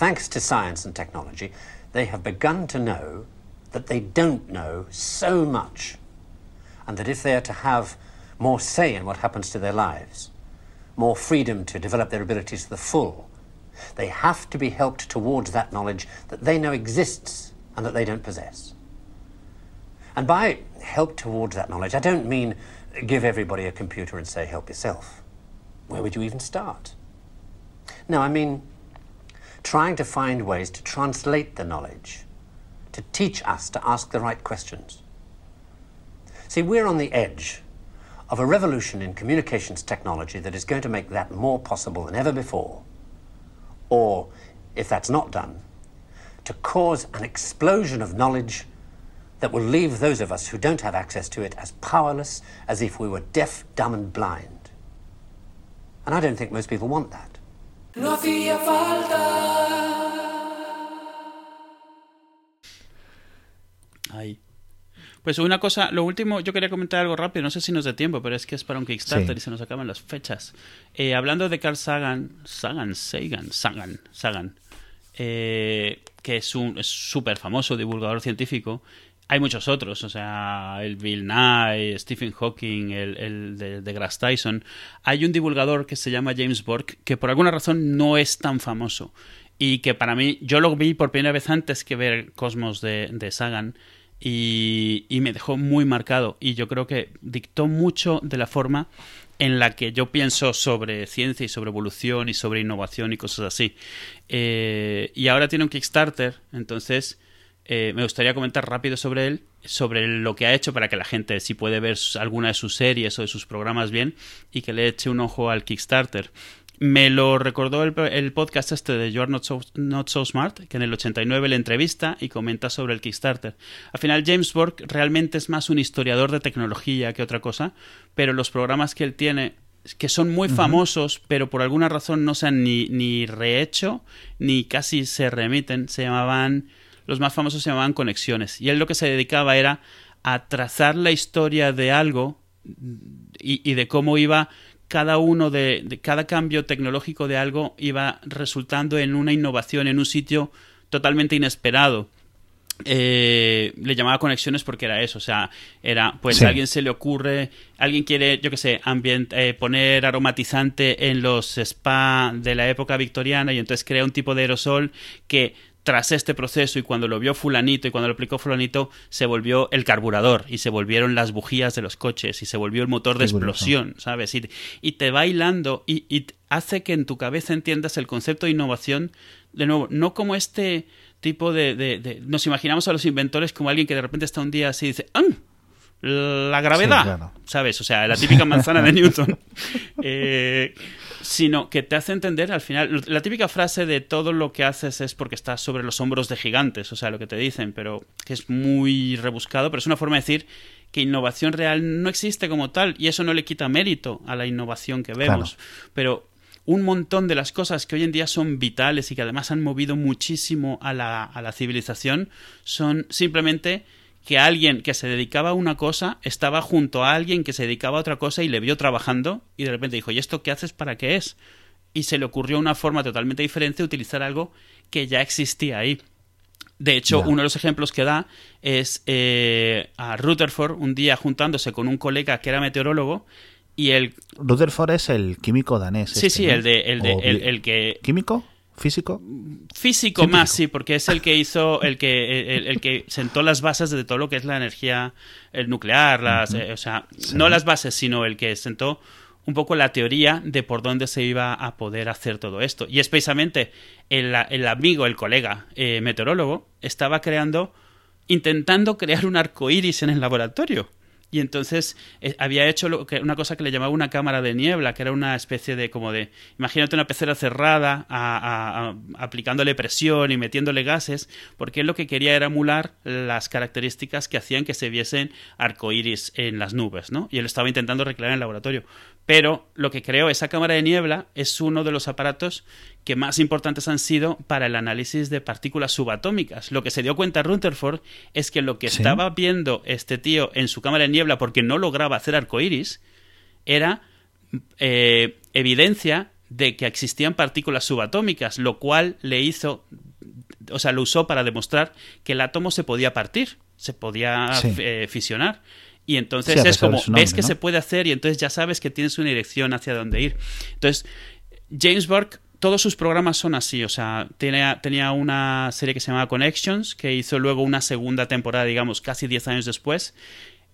thanks to science and technology, they have begun to know that they don't know so much, and that if they are to have more say in what happens to their lives, more freedom to develop their abilities to the full, they have to be helped towards that knowledge that they know exists and that they don't possess. And by help towards that knowledge, I don't mean give everybody a computer and say, help yourself. Where would you even start? No, I mean trying to find ways to translate the knowledge, to teach us to ask the right questions. See, we're on the edge of a revolution in communications technology that is going to make that more possible than ever before. Or, if that's not done, to cause an explosion of knowledge that will leave those of us who don't have access to it as powerless as if we were deaf, dumb, and blind. And I don't think most people want that. No hacía falta. Ahí. Pues una cosa, lo último, yo quería comentar algo rápido, no sé si nos da tiempo, pero es que es para un Kickstarter y se nos acaban las fechas. Eh, hablando de Carl Sagan, Sagan, Sagan, Sagan, Sagan, eh, que es un súper famoso divulgador científico, hay muchos otros, o sea, el Bill Nye, Stephen Hawking, el, de, de Grass Tyson. Hay un divulgador que se llama James Bork que por alguna razón no es tan famoso y que para mí, yo lo vi por primera vez antes que ver Cosmos de, de Sagan y, y, me dejó muy marcado y yo creo que dictó mucho de la forma en la que yo pienso sobre ciencia y sobre evolución y sobre innovación y cosas así. Eh, y ahora tiene un Kickstarter, entonces eh, me gustaría comentar rápido sobre él, sobre lo que ha hecho para que la gente, si puede ver alguna de sus series o de sus programas bien, y que le eche un ojo al Kickstarter. Me lo recordó el, podcast este de You're Not so, Not so, Smart, que en el 89 le entrevista y comenta sobre el Kickstarter. Al final, James Bork realmente es más un historiador de tecnología que otra cosa, pero los programas que él tiene que son muy famosos, pero por alguna razón no se han ni, ni rehecho, ni casi se remiten, se llamaban los más famosos se llamaban conexiones. Y él lo que se dedicaba era a trazar la historia de algo y, de cómo iba cada uno de, cada cambio tecnológico de algo iba resultando en una innovación en un sitio totalmente inesperado. Eh, le llamaba conexiones porque era eso, o sea, era, pues a alguien se le ocurre, alguien quiere, yo qué sé, eh, poner aromatizante en los spa de la época victoriana y entonces crea un tipo de aerosol que tras este proceso y cuando lo vio fulanito y cuando lo aplicó fulanito, se volvió el carburador y se volvieron las bujías de los coches y se volvió el motor de explosión, ¿sabes? Y, te va hilando y, hace que en tu cabeza entiendas el concepto de innovación, de nuevo, no como este tipo de... nos imaginamos a los inventores como alguien que de repente está un día así y dice, ¡ah! La gravedad, ¿sabes? O sea, la típica manzana de Newton. Eh, sino que te hace entender al final. La típica frase de todo lo que haces es porque estás sobre los hombros de gigantes, o sea, lo que te dicen, pero que es muy rebuscado, pero es una forma de decir que innovación real no existe como tal y eso no le quita mérito a la innovación que vemos. Pero un montón de las cosas que hoy en día son vitales y que además han movido muchísimo a la, a la civilización son simplemente que alguien que se dedicaba a una cosa estaba junto a alguien que se dedicaba a otra cosa y le vio trabajando y de repente dijo, ¿y esto qué haces para qué es? Y se le ocurrió una forma totalmente diferente de utilizar algo que ya existía ahí. De hecho, uno de los ejemplos que da es eh, a Rutherford un día juntándose con un colega que era meteorólogo y el... Rutherford es el químico danés. Sí, sí, este, el de, el, de, el que... ¿Químico? ¿Físico? Físico más, sí, porque es el que hizo, el que, el, que sentó las bases de todo lo que es la energía el nuclear, las, eh, o sea, no las bases, sino el que sentó un poco la teoría de por dónde se iba a poder hacer todo esto. Y es precisamente el, el amigo, el colega eh, meteorólogo, estaba creando, intentando crear un arco iris en el laboratorio. Y entonces eh, había hecho lo que, una cosa que le llamaba una cámara de niebla, que era una especie de como de, imagínate una pecera cerrada aplicándole presión y metiéndole gases, porque él lo que quería era emular las características que hacían que se viesen arcoíris en las nubes, ¿no? Y él estaba intentando recrear en el laboratorio. Pero lo que creo, esa cámara de niebla es uno de los aparatos que más importantes han sido para el análisis de partículas subatómicas. Lo que se dio cuenta Rutherford es que lo que estaba viendo este tío en su cámara de niebla porque no lograba hacer arcoíris era eh, evidencia de que existían partículas subatómicas, lo cual le hizo, o sea, lo usó para demostrar que el átomo se podía partir, se podía Sí. eh, fisionar. Y entonces Sí, es como, su ves nombre, que ¿no? se puede hacer y entonces ya sabes que tienes una dirección hacia dónde ir. Entonces, James Burke, todos sus programas son así, o sea, tenía, tenía una serie que se llamaba Connections, que hizo luego una segunda temporada, digamos, casi 10 años después.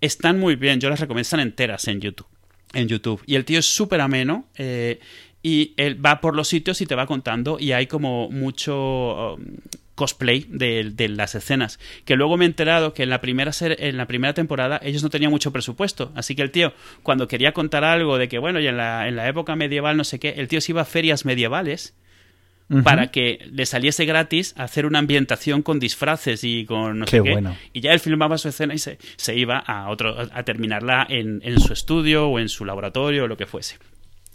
Están muy bien, yo las recomiendo, están enteras en YouTube. En YouTube. Y el tío es súper ameno. eh, y él va por los sitios y te va contando. Y hay como mucho um, cosplay de, de las escenas. Que luego me he enterado que en la primera ser- en la primera temporada ellos no tenían mucho presupuesto. Así que el tío, cuando quería contar algo de que, bueno, y en la, en la época medieval, no sé qué, el tío se iba a ferias medievales para que le saliese gratis hacer una ambientación con disfraces y con no Qué sé qué. bueno. Y ya él filmaba su escena y se, se iba a otro a terminarla en, en su estudio o en su laboratorio o lo que fuese.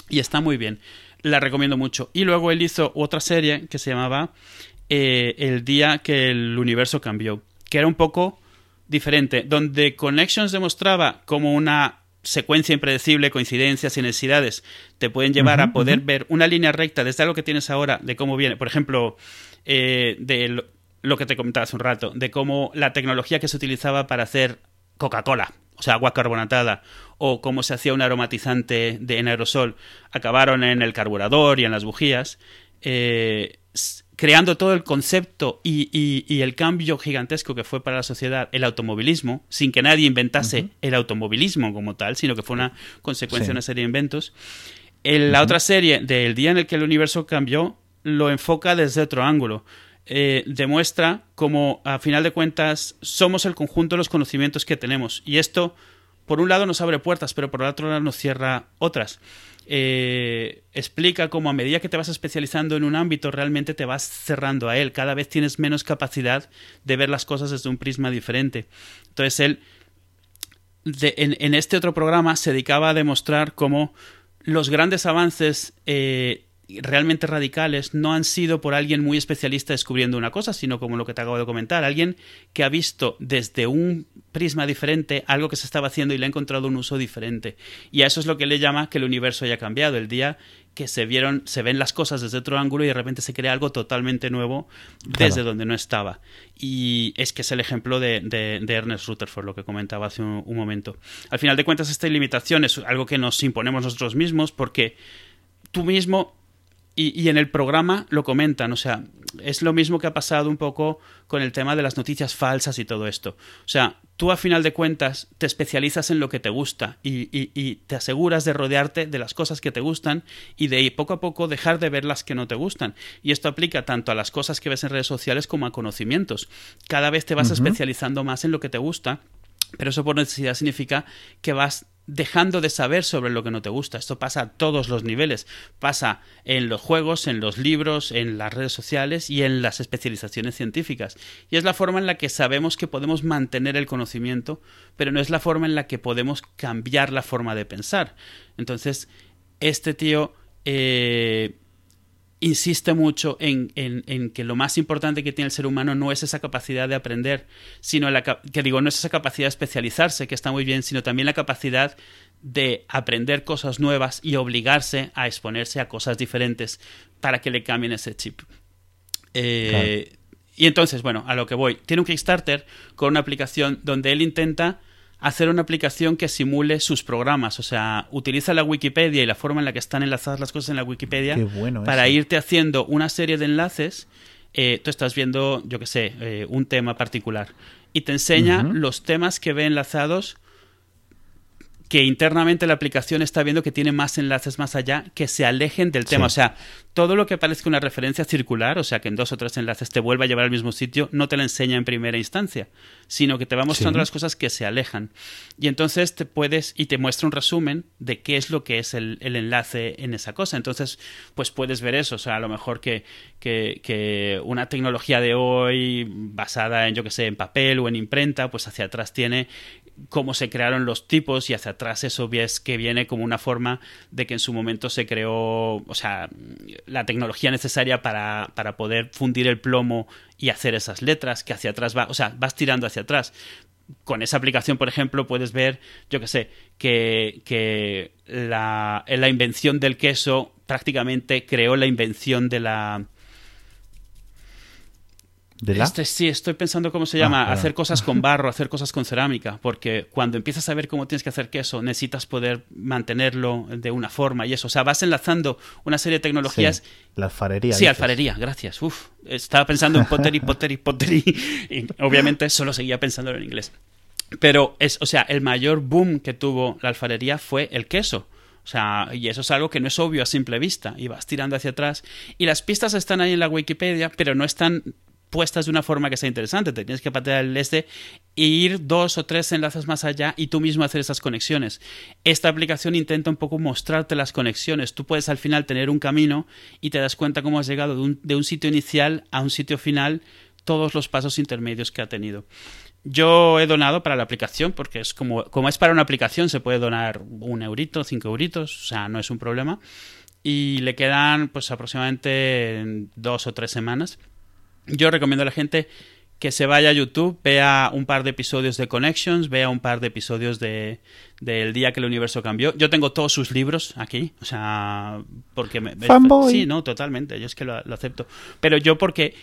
Y está muy bien. La recomiendo mucho. Y luego él hizo otra serie que se llamaba eh, El día que el universo cambió, que era un poco diferente, donde Connections demostraba como una secuencia impredecible, coincidencias y necesidades te pueden llevar a poder ver una línea recta desde algo que tienes ahora, de cómo viene, por ejemplo, eh, de lo, lo que te comentaba hace un rato, de cómo la tecnología que se utilizaba para hacer Coca-Cola, o sea, agua carbonatada, o cómo se hacía un aromatizante de, en aerosol, acabaron en el carburador y en las bujías, eh, creando todo el concepto y, y- y el cambio gigantesco que fue para la sociedad el automovilismo, sin que nadie inventase el automovilismo como tal, sino que fue una consecuencia Sí. de una serie de inventos. En la otra serie, del día en el que el universo cambió, lo enfoca desde otro ángulo. Eh, demuestra cómo, a final de cuentas, somos el conjunto de los conocimientos que tenemos. Y esto, por un lado, nos abre puertas, pero por el otro lado nos cierra otras. Eh, explica cómo a medida que te vas especializando en un ámbito, realmente te vas cerrando a él. Cada vez tienes menos capacidad de ver las cosas desde un prisma diferente. Entonces, él en este otro programa se dedicaba a demostrar cómo los grandes avances eh, realmente radicales no han sido por alguien muy especialista descubriendo una cosa, sino como lo que te acabo de comentar, alguien que ha visto desde un prisma diferente algo que se estaba haciendo y le ha encontrado un uso diferente. Y a eso es lo que le llama que el universo haya cambiado. El día que se vieron, se ven las cosas desde otro ángulo y de repente se crea algo totalmente nuevo desde Claro. donde no estaba. Y es que es el ejemplo de, de- de Ernest Rutherford, lo que comentaba hace un, un momento. Al final de cuentas, esta limitación es algo que nos imponemos nosotros mismos porque tú mismo y, y en el programa lo comentan, o sea, es lo mismo que ha pasado un poco con el tema de las noticias falsas y todo esto. O sea, tú a final de cuentas te especializas en lo que te gusta y, y- y te aseguras de rodearte de las cosas que te gustan y de ir poco a poco dejar de ver las que no te gustan. Y esto aplica tanto a las cosas que ves en redes sociales como a conocimientos. Cada vez te vas especializando más en lo que te gusta pero eso por necesidad significa que vas dejando de saber sobre lo que no te gusta. Esto pasa a todos los niveles. Pasa en los juegos, en los libros, en las redes sociales y en las especializaciones científicas. Y es la forma en la que sabemos que podemos mantener el conocimiento, pero no es la forma en la que podemos cambiar la forma de pensar. Entonces, este tío eh, insiste mucho en, en- en que lo más importante que tiene el ser humano no es esa capacidad de aprender, sino la que digo, no es esa capacidad de especializarse, que está muy bien, sino también la capacidad de aprender cosas nuevas y obligarse a exponerse a cosas diferentes para que le cambien ese chip. Eh, Y entonces, bueno, a lo que voy. Tiene un Kickstarter con una aplicación donde él intenta hacer una aplicación que simule sus programas. O sea, utiliza la Wikipedia y la forma en la que están enlazadas las cosas en la Wikipedia bueno para eso. irte haciendo una serie de enlaces. Eh, tú estás viendo, yo qué sé, eh, un tema particular y te enseña los temas que ve enlazados que internamente la aplicación está viendo que tiene más enlaces más allá que se alejen del tema. Sí. O sea, todo lo que parezca una referencia circular, o sea, que en dos o tres enlaces te vuelva a llevar al mismo sitio, no te la enseña en primera instancia, sino que te va mostrando Sí. las cosas que se alejan. Y entonces te puedes, y te muestra un resumen de qué es lo que es el, el enlace en esa cosa. Entonces, pues puedes ver eso. O sea, a lo mejor que, que, que una tecnología de hoy basada en, yo que sé, en papel o en imprenta, pues hacia atrás tiene cómo se crearon los tipos y hacia atrás eso ves que viene como una forma de que en su momento se creó, o sea, la tecnología necesaria para, para poder fundir el plomo y hacer esas letras que hacia atrás va, o sea, vas tirando hacia atrás. Con esa aplicación, por ejemplo, puedes ver, yo que sé, que, que la, la invención del queso prácticamente creó la invención de la ¿De la? Este, sí, estoy pensando cómo se llama, Ah, perdón. hacer cosas con barro, hacer cosas con cerámica, porque cuando empiezas a ver cómo tienes que hacer queso, necesitas poder mantenerlo de una forma y eso. O sea, vas enlazando una serie de tecnologías. Sí, la alfarería. Sí, dices. alfarería, gracias. Uf, estaba pensando en pottery, pottery, pottery. Y obviamente solo seguía pensando en inglés. Pero es, o sea, el mayor boom que tuvo la alfarería fue el queso. O sea, y eso es algo que no es obvio a simple vista. Y vas tirando hacia atrás. Y las pistas están ahí en la Wikipedia, pero no están puestas de una forma que sea interesante. Te tienes que patear el este e ir dos o tres enlaces más allá y tú mismo hacer esas conexiones. Esta aplicación intenta un poco mostrarte las conexiones. Tú puedes al final tener un camino y te das cuenta cómo has llegado de un, de un sitio inicial a un sitio final, todos los pasos intermedios que ha tenido. Yo he donado para la aplicación porque es como, como es para una aplicación se puede donar un eurito, cinco euritos, o sea, no es un problema. Y le quedan pues aproximadamente dos o tres semanas. Yo recomiendo a la gente que se vaya a YouTube, vea un par de episodios de Connections, vea un par de episodios de del día que el universo cambió. Yo tengo todos sus libros aquí, o sea, porque me, me- Fanboy. sí, no, totalmente, yo es que lo, lo acepto. Pero yo porque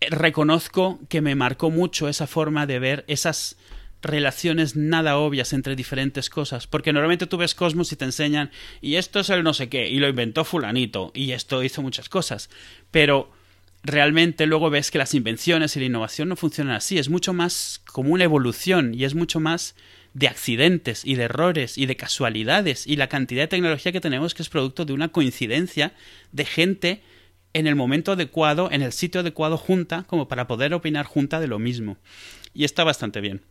reconozco que me marcó mucho esa forma de ver esas relaciones nada obvias entre diferentes cosas, porque normalmente tú ves Cosmos y te enseñan y esto es el no sé qué y lo inventó fulanito y esto hizo muchas cosas, pero realmente luego ves que las invenciones y la innovación no funcionan así, es mucho más como una evolución y es mucho más de accidentes y de errores y de casualidades y la cantidad de tecnología que tenemos que es producto de una coincidencia de gente en el momento adecuado, en el sitio adecuado junta, como para poder opinar junta de lo mismo. Y está bastante bien.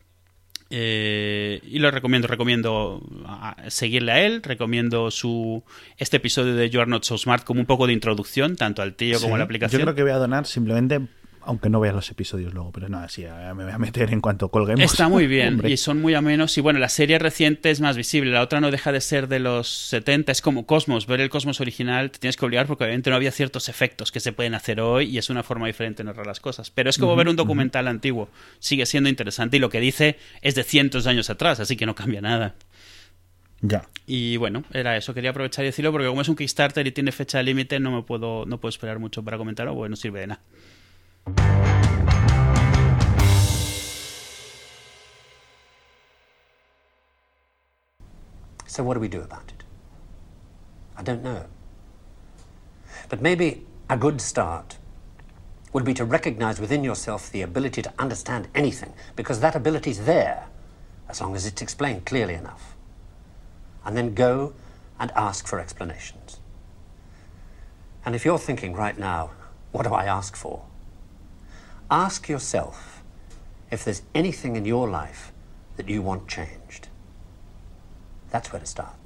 Eh, y lo recomiendo, recomiendo ah, seguirle a él, recomiendo su este episodio de You Are Not So Smart como un poco de introducción, tanto al tío como a la aplicación. Yo creo que voy a donar simplemente, aunque no veas los episodios luego, pero así ya me voy a meter en cuanto colguemos. Está muy bien Hombre. y son muy amenos. Y bueno, la serie reciente es más visible. La otra no deja de ser de los 70. Es como Cosmos. Ver el Cosmos original te tienes que obligar porque obviamente no había ciertos efectos que se pueden hacer hoy y es una forma diferente de narrar las cosas. Pero es como ver un documental antiguo. Sigue siendo interesante y lo que dice es de cientos de años atrás, así que no cambia nada. Ya. Y bueno, era eso. Quería aprovechar y decirlo porque como es un Kickstarter y tiene fecha de límite, no me puedo, no puedo esperar mucho para comentarlo porque no sirve de nada. So, what do we do about it? I don't know. But maybe a good start would be to recognize within yourself the ability to understand anything, because that ability is there, as long as it's explained clearly enough. And then go and ask for explanations. And if you're thinking right now, what do I ask for? Ask yourself if there's anything in your life that you want changed. That's where to start.